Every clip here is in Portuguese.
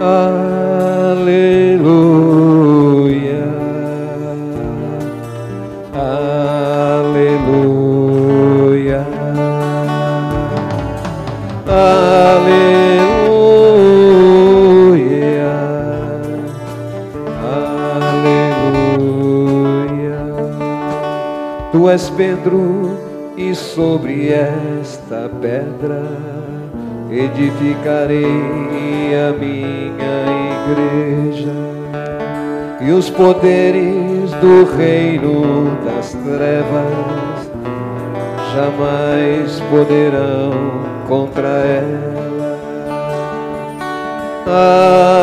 Aleluia. Aleluia. Aleluia. Aleluia. Tu és Pedro e sobre esta pedra edificarei os poderes do reino das trevas jamais poderão contra ela. Aleluia.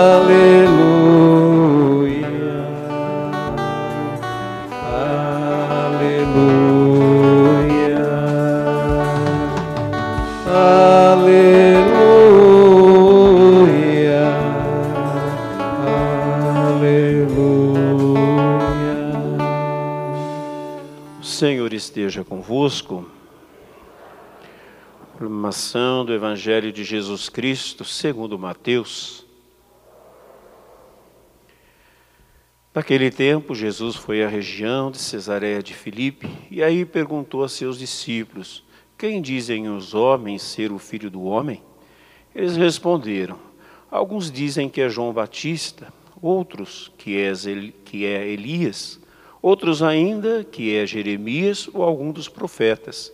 Proclamação do Evangelho de Jesus Cristo, segundo Mateus. Naquele tempo, Jesus foi à região de Cesareia de Filipe e aí perguntou a seus discípulos: Quem dizem os homens ser o filho do homem? Eles responderam: Alguns dizem que é João Batista, outros que é, que é Elias, outros ainda que é Jeremias ou algum dos profetas.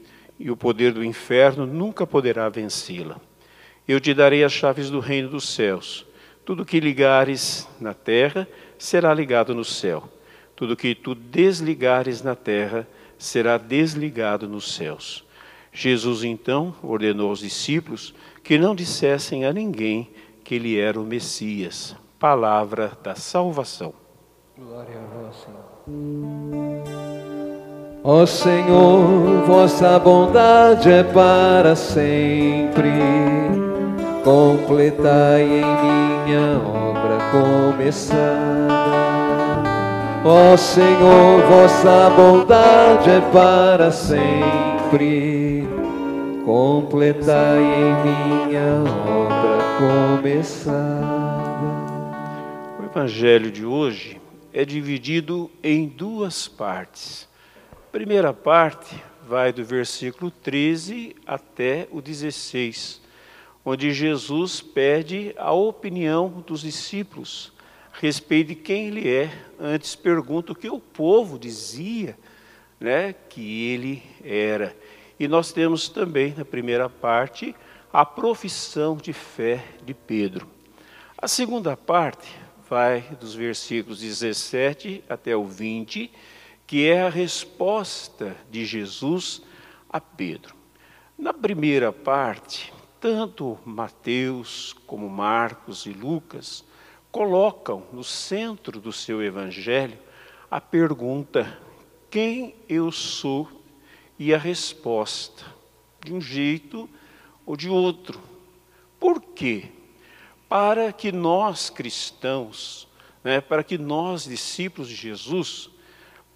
e o poder do inferno nunca poderá vencê-la. Eu te darei as chaves do reino dos céus. Tudo que ligares na terra será ligado no céu. Tudo que tu desligares na terra será desligado nos céus. Jesus então ordenou aos discípulos que não dissessem a ninguém que ele era o Messias. Palavra da salvação. Glória a vós, Senhor. Ó Senhor, vossa bondade é para sempre. Completai em minha obra começada. Ó Senhor, vossa bondade é para sempre. Completai em minha obra começada. O evangelho de hoje é dividido em duas partes. Primeira parte vai do versículo 13 até o 16, onde Jesus pede a opinião dos discípulos a respeito de quem ele é. Antes pergunta o que o povo dizia né, que ele era. E nós temos também, na primeira parte, a profissão de fé de Pedro. A segunda parte vai dos versículos 17 até o 20, que é a resposta de Jesus a Pedro. Na primeira parte, tanto Mateus como Marcos e Lucas colocam no centro do seu evangelho a pergunta: quem eu sou? E a resposta, de um jeito ou de outro. Por quê? Para que nós cristãos, né, para que nós discípulos de Jesus,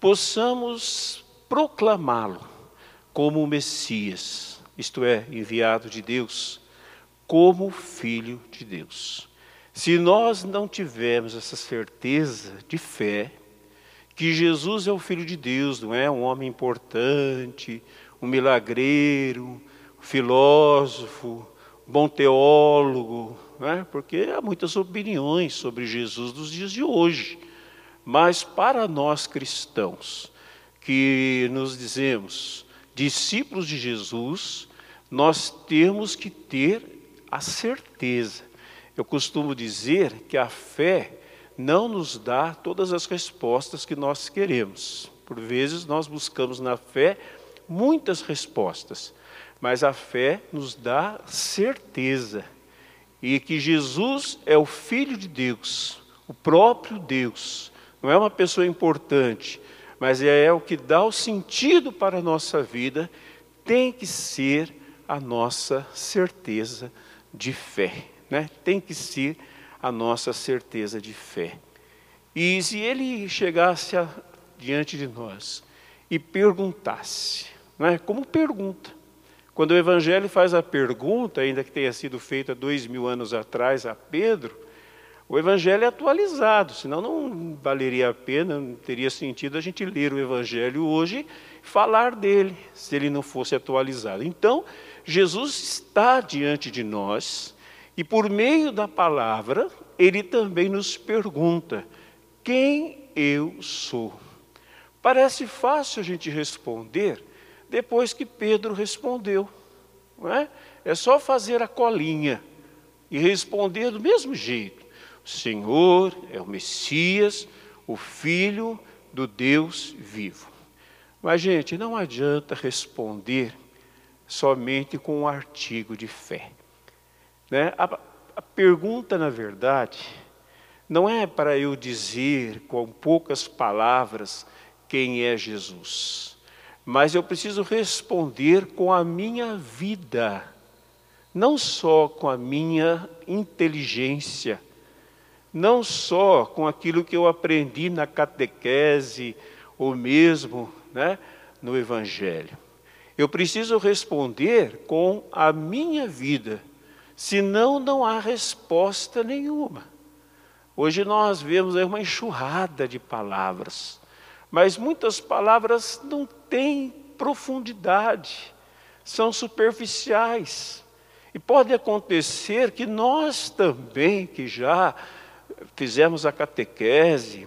possamos proclamá-lo como Messias, isto é, enviado de Deus, como Filho de Deus. Se nós não tivermos essa certeza de fé, que Jesus é o Filho de Deus, não é um homem importante, um milagreiro, um filósofo, bom teólogo, é? porque há muitas opiniões sobre Jesus dos dias de hoje. Mas para nós cristãos, que nos dizemos discípulos de Jesus, nós temos que ter a certeza. Eu costumo dizer que a fé não nos dá todas as respostas que nós queremos. Por vezes nós buscamos na fé muitas respostas, mas a fé nos dá certeza e que Jesus é o Filho de Deus, o próprio Deus. Não é uma pessoa importante, mas é o que dá o sentido para a nossa vida, tem que ser a nossa certeza de fé. Né? Tem que ser a nossa certeza de fé. E se ele chegasse a, diante de nós e perguntasse, né? como pergunta, quando o Evangelho faz a pergunta, ainda que tenha sido feita dois mil anos atrás a Pedro, o Evangelho é atualizado, senão não valeria a pena, não teria sentido a gente ler o Evangelho hoje e falar dele, se ele não fosse atualizado. Então, Jesus está diante de nós e, por meio da palavra, ele também nos pergunta: quem eu sou? Parece fácil a gente responder depois que Pedro respondeu. Não é? é só fazer a colinha e responder do mesmo jeito. Senhor é o Messias, o Filho do Deus vivo. Mas, gente, não adianta responder somente com um artigo de fé. Né? A, a pergunta, na verdade, não é para eu dizer com poucas palavras quem é Jesus, mas eu preciso responder com a minha vida, não só com a minha inteligência, não só com aquilo que eu aprendi na catequese ou mesmo né, no Evangelho. Eu preciso responder com a minha vida, senão não há resposta nenhuma. Hoje nós vemos uma enxurrada de palavras, mas muitas palavras não têm profundidade, são superficiais. E pode acontecer que nós também, que já fizemos a catequese,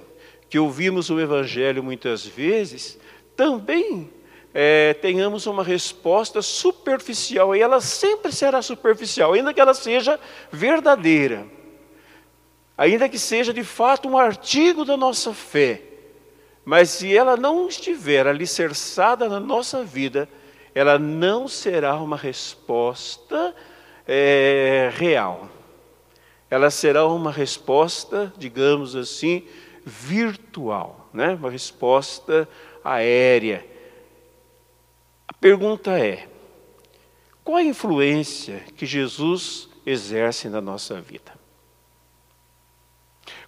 que ouvimos o Evangelho muitas vezes, também é, tenhamos uma resposta superficial, e ela sempre será superficial, ainda que ela seja verdadeira, ainda que seja de fato um artigo da nossa fé, mas se ela não estiver alicerçada na nossa vida, ela não será uma resposta é, real. Ela será uma resposta, digamos assim, virtual, né? uma resposta aérea Pergunta é: qual a influência que Jesus exerce na nossa vida?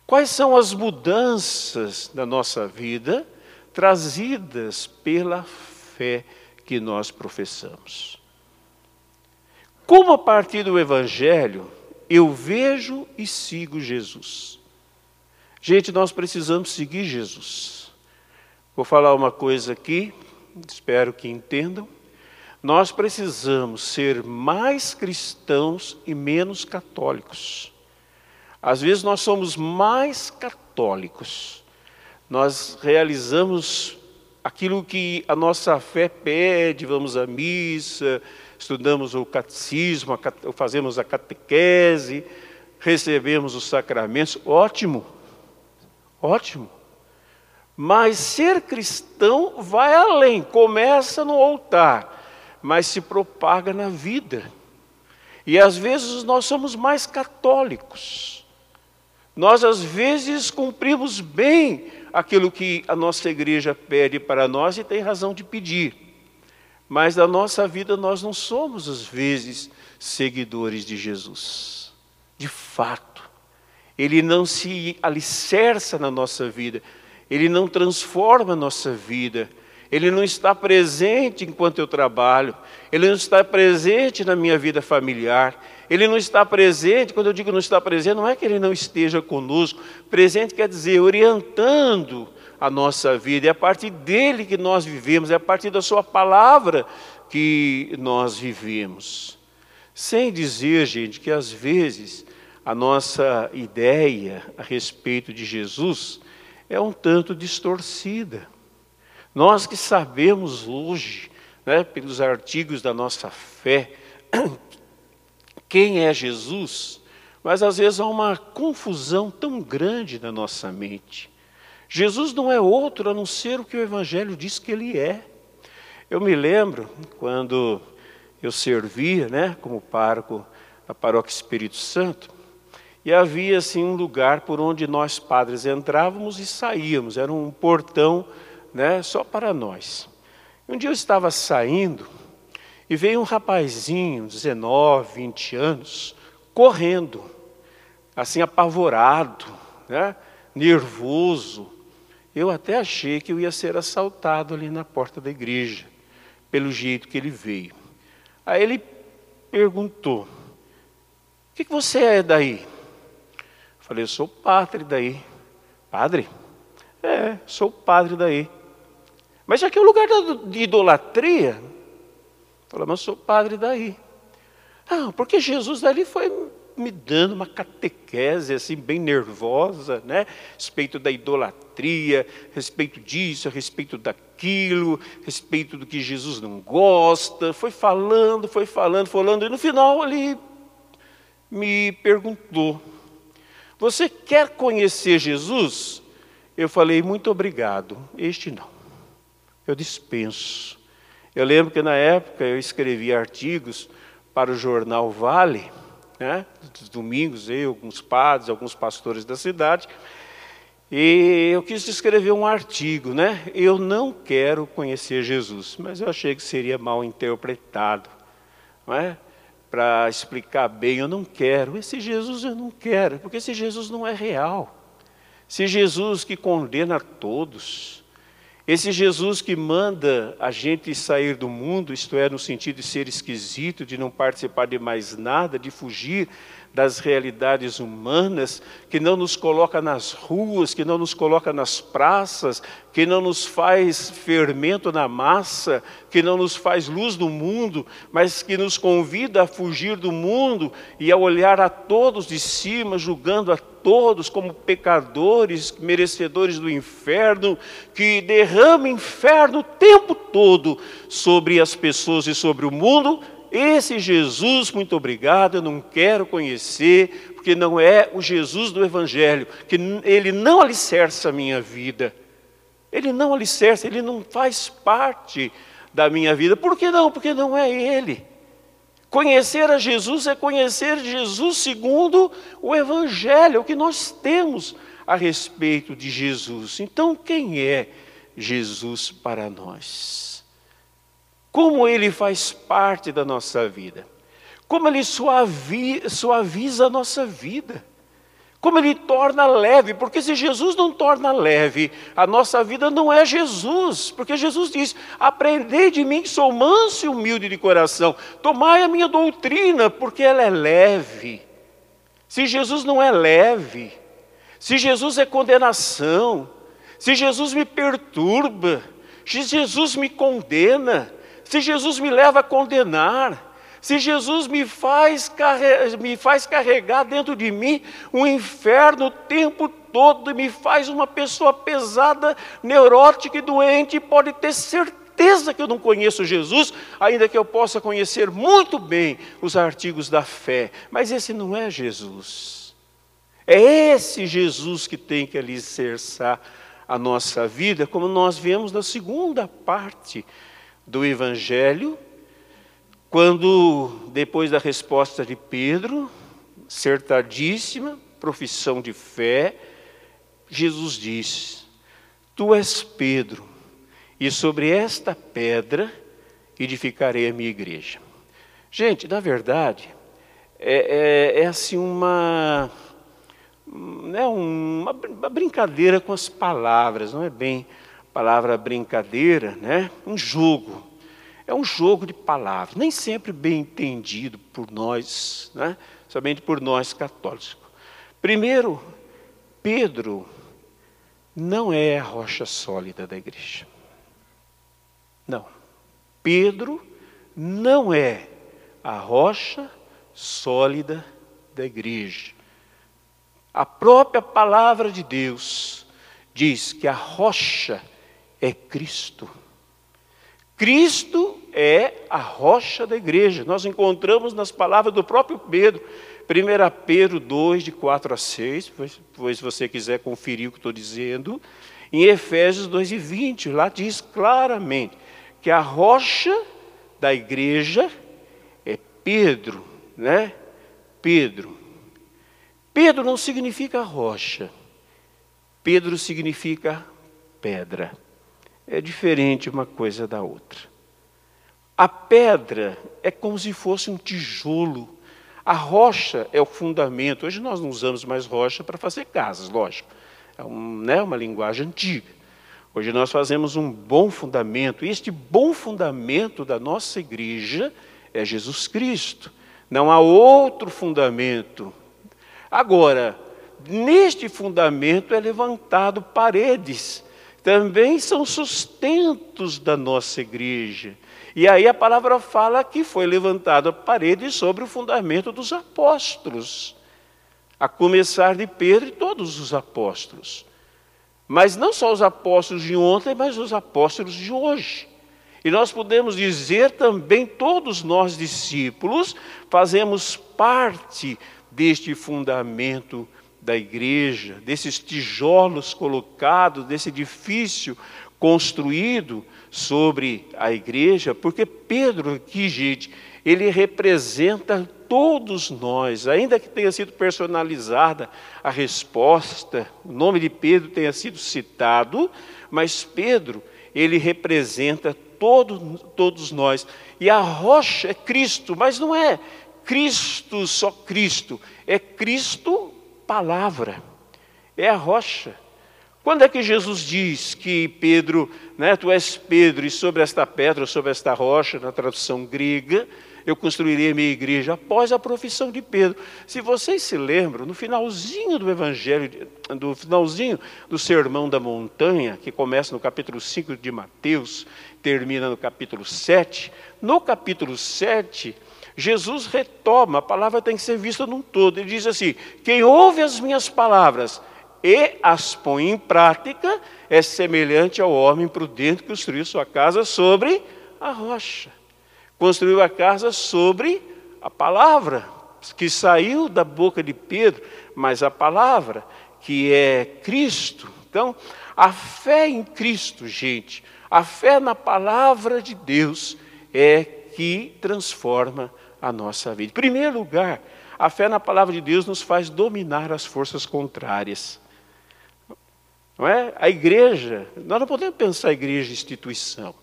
Quais são as mudanças na nossa vida trazidas pela fé que nós professamos? Como a partir do Evangelho eu vejo e sigo Jesus? Gente, nós precisamos seguir Jesus. Vou falar uma coisa aqui espero que entendam, nós precisamos ser mais cristãos e menos católicos. Às vezes nós somos mais católicos, nós realizamos aquilo que a nossa fé pede, vamos à missa, estudamos o catecismo, fazemos a catequese, recebemos os sacramentos, ótimo, ótimo. Mas ser cristão vai além, começa no altar, mas se propaga na vida. E às vezes nós somos mais católicos. Nós às vezes cumprimos bem aquilo que a nossa igreja pede para nós e tem razão de pedir. Mas na nossa vida nós não somos às vezes seguidores de Jesus. De fato, ele não se alicerça na nossa vida ele não transforma a nossa vida, ele não está presente enquanto eu trabalho, ele não está presente na minha vida familiar, ele não está presente, quando eu digo não está presente, não é que ele não esteja conosco, presente quer dizer orientando a nossa vida, é a partir dele que nós vivemos, é a partir da sua palavra que nós vivemos. Sem dizer, gente, que às vezes a nossa ideia a respeito de Jesus é um tanto distorcida. Nós que sabemos hoje, né, pelos artigos da nossa fé, quem é Jesus, mas às vezes há uma confusão tão grande na nossa mente. Jesus não é outro a não ser o que o Evangelho diz que ele é. Eu me lembro quando eu servia né, como pároco da Paróquia Espírito Santo, e havia assim um lugar por onde nós padres entrávamos e saíamos, era um portão né, só para nós. Um dia eu estava saindo e veio um rapazinho, 19, 20 anos, correndo, assim apavorado, né, nervoso. Eu até achei que eu ia ser assaltado ali na porta da igreja, pelo jeito que ele veio. Aí ele perguntou: O que, que você é daí? Falei, eu sou padre daí. Padre? É, sou padre daí. Mas aqui é o lugar de idolatria. Falei, mas eu sou padre daí. Ah, porque Jesus dali foi me dando uma catequese assim bem nervosa, né? Respeito da idolatria, respeito disso, respeito daquilo, respeito do que Jesus não gosta. Foi falando, foi falando, falando e no final ele me perguntou: você quer conhecer Jesus? Eu falei, muito obrigado. Este não. Eu dispenso. Eu lembro que na época eu escrevi artigos para o jornal Vale, né, dos domingos, eu, alguns padres, alguns pastores da cidade, e eu quis escrever um artigo, né? Eu não quero conhecer Jesus, mas eu achei que seria mal interpretado, não é? para explicar bem, eu não quero. Esse Jesus eu não quero, porque esse Jesus não é real. Esse Jesus que condena todos, esse Jesus que manda a gente sair do mundo, isto é, no sentido de ser esquisito, de não participar de mais nada, de fugir das realidades humanas, que não nos coloca nas ruas, que não nos coloca nas praças, que não nos faz fermento na massa, que não nos faz luz do mundo, mas que nos convida a fugir do mundo e a olhar a todos de cima, julgando a todos como pecadores, merecedores do inferno, que derrama inferno o tempo todo sobre as pessoas e sobre o mundo esse Jesus, muito obrigado, eu não quero conhecer, porque não é o Jesus do Evangelho, que ele não alicerça a minha vida. Ele não alicerça, ele não faz parte da minha vida. Por que não? Porque não é ele. Conhecer a Jesus é conhecer Jesus segundo o Evangelho, o que nós temos a respeito de Jesus. Então, quem é Jesus para nós? Como ele faz parte da nossa vida, como ele suavi, suaviza a nossa vida, como ele torna leve, porque se Jesus não torna leve, a nossa vida não é Jesus, porque Jesus diz: Aprendei de mim que sou manso e humilde de coração, tomai a minha doutrina, porque ela é leve. Se Jesus não é leve, se Jesus é condenação, se Jesus me perturba, se Jesus me condena, se Jesus me leva a condenar, se Jesus me faz, me faz carregar dentro de mim um inferno o tempo todo e me faz uma pessoa pesada, neurótica e doente, pode ter certeza que eu não conheço Jesus, ainda que eu possa conhecer muito bem os artigos da fé, mas esse não é Jesus. É esse Jesus que tem que alicerçar a nossa vida, como nós vemos na segunda parte do Evangelho, quando, depois da resposta de Pedro, certadíssima, profissão de fé, Jesus diz: Tu és Pedro, e sobre esta pedra edificarei a minha igreja. Gente, na verdade, é, é, é assim uma, né, uma, uma brincadeira com as palavras, não é bem palavra brincadeira, né? Um jogo. É um jogo de palavras, nem sempre bem entendido por nós, né? somente por nós católicos. Primeiro, Pedro não é a rocha sólida da igreja. Não. Pedro não é a rocha sólida da igreja. A própria palavra de Deus diz que a rocha é Cristo. Cristo é a rocha da igreja. Nós encontramos nas palavras do próprio Pedro, 1 Pedro 2, de 4 a 6, pois se você quiser conferir o que estou dizendo, em Efésios 2 e 20, lá diz claramente que a rocha da igreja é Pedro, né? Pedro. Pedro não significa rocha. Pedro significa pedra. É diferente uma coisa da outra. A pedra é como se fosse um tijolo. A rocha é o fundamento. Hoje nós não usamos mais rocha para fazer casas, lógico. É um, né, uma linguagem antiga. Hoje nós fazemos um bom fundamento. E este bom fundamento da nossa igreja é Jesus Cristo. Não há outro fundamento. Agora, neste fundamento é levantado paredes. Também são sustentos da nossa igreja. E aí a palavra fala que foi levantada parede sobre o fundamento dos apóstolos, a começar de Pedro e todos os apóstolos. Mas não só os apóstolos de ontem, mas os apóstolos de hoje. E nós podemos dizer também, todos nós discípulos, fazemos parte deste fundamento da igreja, desses tijolos colocados, desse edifício construído sobre a igreja, porque Pedro aqui, gente, ele representa todos nós, ainda que tenha sido personalizada a resposta, o nome de Pedro tenha sido citado, mas Pedro, ele representa todo, todos nós. E a rocha é Cristo, mas não é Cristo só Cristo, é Cristo palavra, é a rocha. Quando é que Jesus diz que Pedro, né, tu és Pedro, e sobre esta pedra, sobre esta rocha, na tradução grega, eu construirei a minha igreja após a profissão de Pedro. Se vocês se lembram, no finalzinho do evangelho, do finalzinho do sermão da montanha, que começa no capítulo 5 de Mateus, termina no capítulo 7, no capítulo 7, Jesus retoma, a palavra tem que ser vista num todo. Ele diz assim: Quem ouve as minhas palavras e as põe em prática, é semelhante ao homem prudente que construiu sua casa sobre a rocha. Construiu a casa sobre a palavra que saiu da boca de Pedro, mas a palavra que é Cristo. Então, a fé em Cristo, gente, a fé na palavra de Deus é que transforma a nossa vida. Em primeiro lugar, a fé na palavra de Deus nos faz dominar as forças contrárias. Não é? A igreja, nós não podemos pensar a igreja instituição.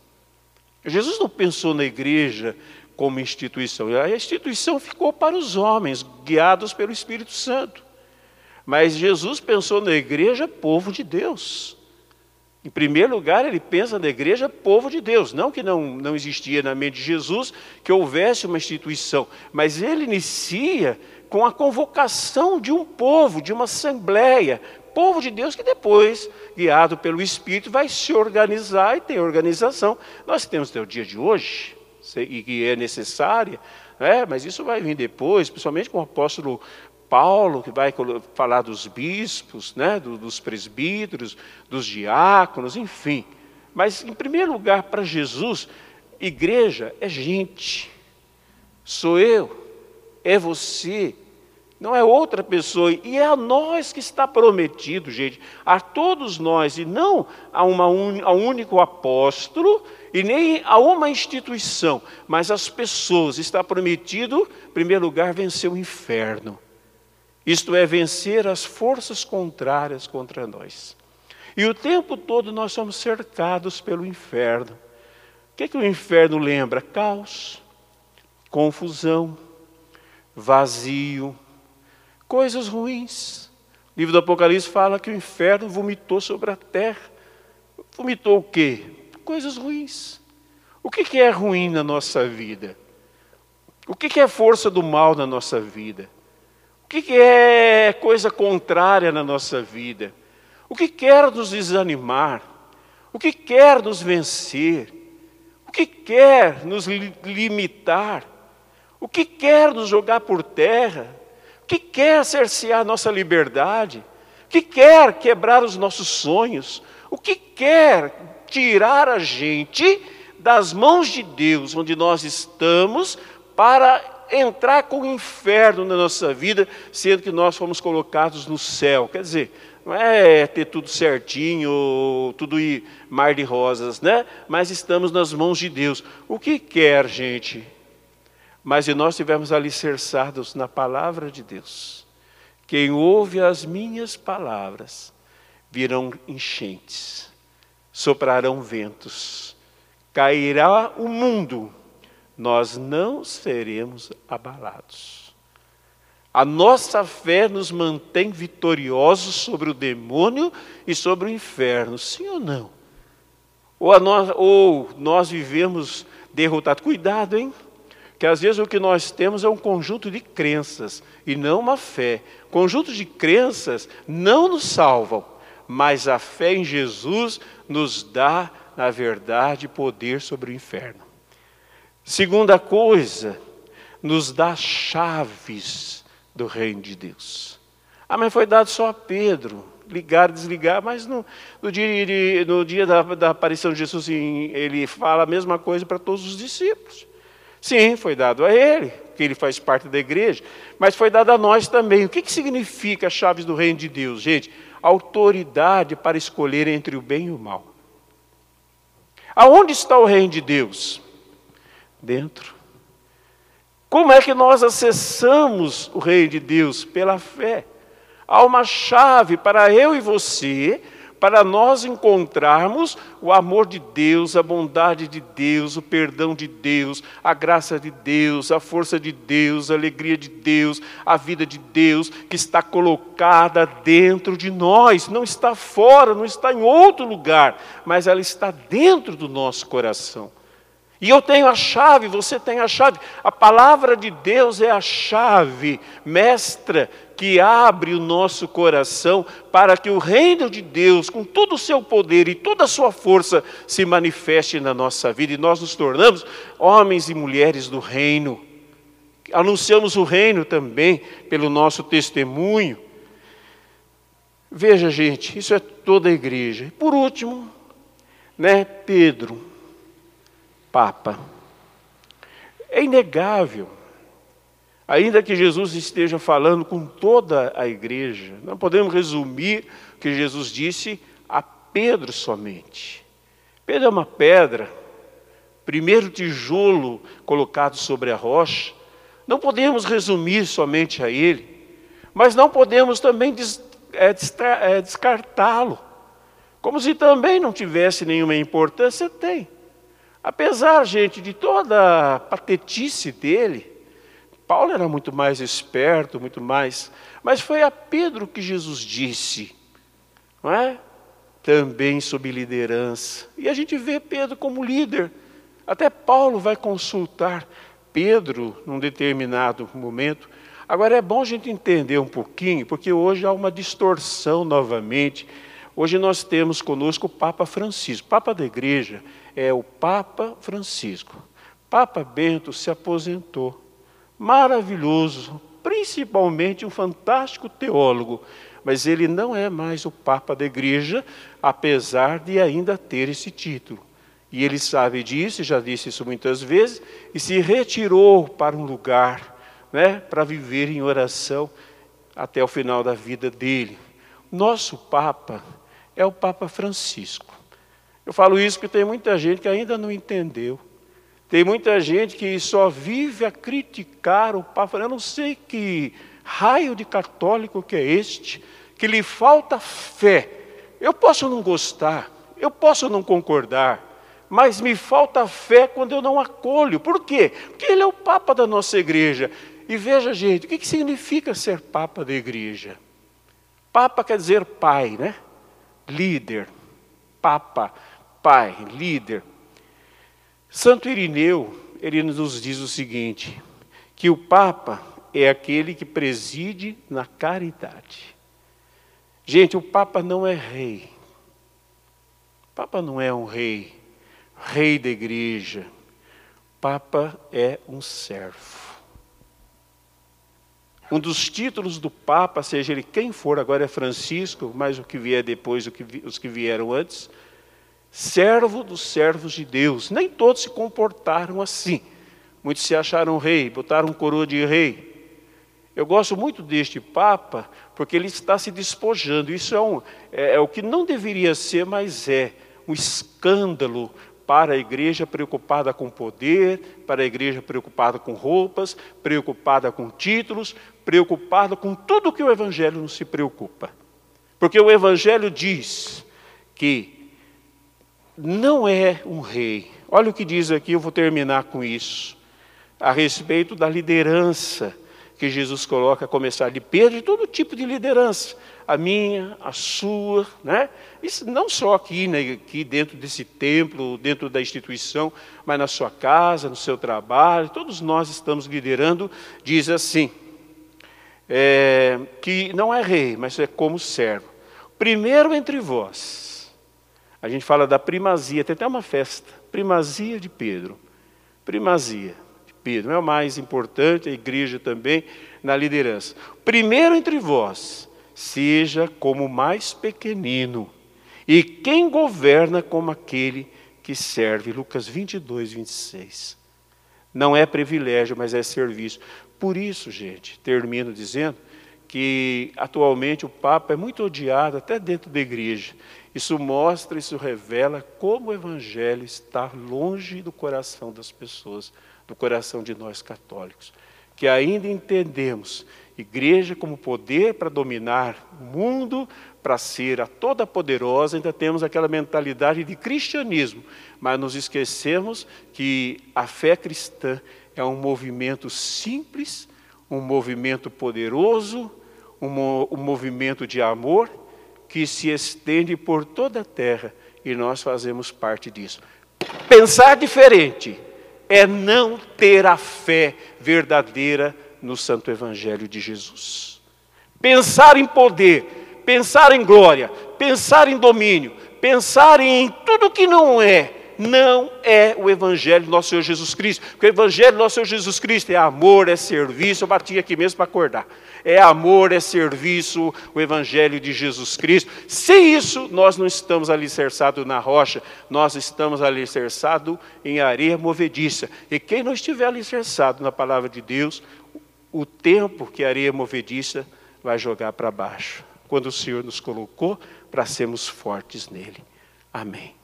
Jesus não pensou na igreja como instituição. A instituição ficou para os homens, guiados pelo Espírito Santo. Mas Jesus pensou na igreja povo de Deus. Em primeiro lugar, ele pensa na igreja povo de Deus. Não que não, não existia na mente de Jesus que houvesse uma instituição, mas ele inicia com a convocação de um povo, de uma assembleia, povo de Deus que depois, guiado pelo Espírito, vai se organizar e ter organização. Nós temos até o dia de hoje, e que é necessária, né? mas isso vai vir depois, principalmente com o apóstolo Paulo, que vai falar dos bispos, né? dos presbíteros, dos diáconos, enfim. Mas, em primeiro lugar, para Jesus, igreja é gente, sou eu, é você, não é outra pessoa, e é a nós que está prometido, gente, a todos nós, e não a, uma, a um único apóstolo, e nem a uma instituição, mas às pessoas, está prometido, em primeiro lugar, vencer o inferno. Isto é, vencer as forças contrárias contra nós. E o tempo todo nós somos cercados pelo inferno. O que, é que o inferno lembra? Caos, confusão, vazio, coisas ruins. O livro do Apocalipse fala que o inferno vomitou sobre a terra. Vomitou o quê? Coisas ruins. O que é ruim na nossa vida? O que é força do mal na nossa vida? O que é coisa contrária na nossa vida? O que quer nos desanimar? O que quer nos vencer? O que quer nos limitar? O que quer nos jogar por terra? que quer cercear nossa liberdade, que quer quebrar os nossos sonhos, o que quer tirar a gente das mãos de Deus, onde nós estamos, para entrar com o inferno na nossa vida, sendo que nós fomos colocados no céu. Quer dizer, não é ter tudo certinho, tudo ir mar de rosas, né? Mas estamos nas mãos de Deus. O que quer, gente? Mas se nós estivermos alicerçados na palavra de Deus, Quem ouve as minhas palavras virão enchentes, soprarão ventos, cairá o mundo, nós não seremos abalados. A nossa fé nos mantém vitoriosos sobre o demônio e sobre o inferno, sim ou não? Ou, nós, ou nós vivemos derrotados. Cuidado, hein? Que às vezes o que nós temos é um conjunto de crenças e não uma fé. Conjuntos de crenças não nos salvam, mas a fé em Jesus nos dá, na verdade, poder sobre o inferno. Segunda coisa, nos dá chaves do reino de Deus. Ah, mas foi dado só a Pedro, ligar, desligar, mas no, no dia, no dia da, da, aparição de Jesus, ele fala a mesma coisa para todos os discípulos. Sim, foi dado a ele, que ele faz parte da igreja, mas foi dado a nós também. O que, que significa as chaves do reino de Deus, gente? Autoridade para escolher entre o bem e o mal. Aonde está o reino de Deus? Dentro. Como é que nós acessamos o reino de Deus? Pela fé. Há uma chave para eu e você para nós encontrarmos o amor de Deus, a bondade de Deus, o perdão de Deus, a graça de Deus, a força de Deus, a alegria de Deus, a vida de Deus que está colocada dentro de nós, não está fora, não está em outro lugar, mas ela está dentro do nosso coração. E eu tenho a chave, você tem a chave. A palavra de Deus é a chave mestra que abre o nosso coração para que o reino de Deus, com todo o seu poder e toda a sua força, se manifeste na nossa vida e nós nos tornamos homens e mulheres do reino. Anunciamos o reino também pelo nosso testemunho. Veja, gente, isso é toda a igreja. Por último, né, Pedro, Papa. É inegável Ainda que Jesus esteja falando com toda a igreja, não podemos resumir o que Jesus disse a Pedro somente. Pedro é uma pedra, primeiro tijolo colocado sobre a rocha. Não podemos resumir somente a ele, mas não podemos também é, é, descartá-lo, como se também não tivesse nenhuma importância. Tem. Apesar, gente, de toda a patetice dele, Paulo era muito mais esperto, muito mais. Mas foi a Pedro que Jesus disse, não é? Também sob liderança. E a gente vê Pedro como líder. Até Paulo vai consultar Pedro num determinado momento. Agora é bom a gente entender um pouquinho, porque hoje há uma distorção novamente. Hoje nós temos conosco o Papa Francisco. Papa da Igreja é o Papa Francisco. Papa Bento se aposentou maravilhoso, principalmente um fantástico teólogo, mas ele não é mais o Papa da Igreja, apesar de ainda ter esse título. E ele sabe disso, já disse isso muitas vezes, e se retirou para um lugar né, para viver em oração até o final da vida dele. Nosso Papa é o Papa Francisco. Eu falo isso porque tem muita gente que ainda não entendeu. Tem muita gente que só vive a criticar o Papa. Eu não sei que raio de católico que é este, que lhe falta fé. Eu posso não gostar, eu posso não concordar, mas me falta fé quando eu não acolho. Por quê? Porque ele é o Papa da nossa igreja. E veja, gente, o que significa ser Papa da igreja? Papa quer dizer pai, né? Líder. Papa, pai, líder. Santo Irineu, ele nos diz o seguinte, que o Papa é aquele que preside na caridade. Gente, o Papa não é rei. O Papa não é um rei, rei da igreja. O Papa é um servo. Um dos títulos do Papa, seja ele quem for, agora é Francisco, mas o que vier depois, os que vieram antes, servo dos servos de Deus. Nem todos se comportaram assim. Muitos se acharam rei, botaram coroa de rei. Eu gosto muito deste Papa, porque ele está se despojando. Isso é, um, é, é o que não deveria ser, mas é um escândalo para a igreja preocupada com poder, para a igreja preocupada com roupas, preocupada com títulos, preocupado com tudo que o Evangelho não se preocupa. Porque o Evangelho diz que não é um rei. Olha o que diz aqui, eu vou terminar com isso. A respeito da liderança que Jesus coloca, a começar de Pedro, e todo tipo de liderança. A minha, a sua, né? Isso não só aqui, né, aqui dentro desse templo, dentro da instituição, mas na sua casa, no seu trabalho, todos nós estamos liderando, diz assim, é, que não é rei, mas é como servo. Primeiro entre vós, a gente fala da primazia, tem até uma festa, primazia de Pedro, primazia de Pedro, é o mais importante, a igreja também, na liderança. Primeiro entre vós, seja como o mais pequenino, e quem governa como aquele que serve. Lucas 22, 26. Não é privilégio, mas é serviço. Por isso, gente, termino dizendo que atualmente o Papa é muito odiado até dentro da igreja. Isso mostra, isso revela como o Evangelho está longe do coração das pessoas, do coração de nós católicos. Que ainda entendemos igreja como poder para dominar o mundo, para ser a toda poderosa, ainda temos aquela mentalidade de cristianismo, mas nos esquecemos que a fé cristã é um movimento simples, um movimento poderoso, um, um movimento de amor que se estende por toda a terra e nós fazemos parte disso. Pensar diferente é não ter a fé verdadeira no Santo Evangelho de Jesus. Pensar em poder, pensar em glória, pensar em domínio, pensar em tudo que não é não é o Evangelho do nosso Senhor Jesus Cristo. Porque o Evangelho do nosso Senhor Jesus Cristo é amor, é serviço. Eu bati aqui mesmo para acordar. É amor, é serviço, o Evangelho de Jesus Cristo. Sem isso, nós não estamos alicerçados na rocha, nós estamos alicerçados em areia movediça. E quem não estiver alicerçado na palavra de Deus, o tempo que a areia movediça vai jogar para baixo. Quando o Senhor nos colocou para sermos fortes nele. Amém.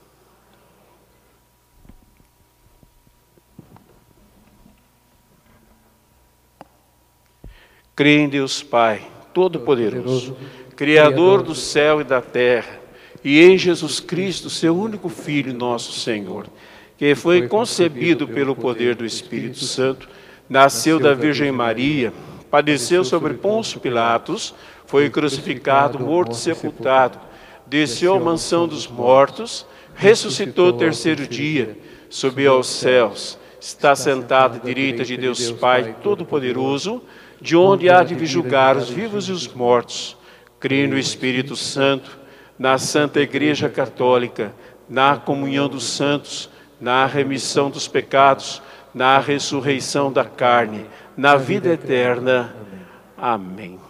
Creio em Deus Pai, Todo-Poderoso, Criador do céu e da terra, e em Jesus Cristo, seu único Filho, nosso Senhor, que foi concebido pelo poder do Espírito Santo, nasceu da Virgem Maria, padeceu sobre Pôncio Pilatos, foi crucificado, morto e sepultado, desceu à mansão dos mortos, ressuscitou o terceiro dia, subiu aos céus, está sentado à direita de Deus Pai Todo-Poderoso, de onde há de julgar os vivos e os mortos. Creio no Espírito Santo, na Santa Igreja Católica, na comunhão dos santos, na remissão dos pecados, na ressurreição da carne, na vida eterna. Amém.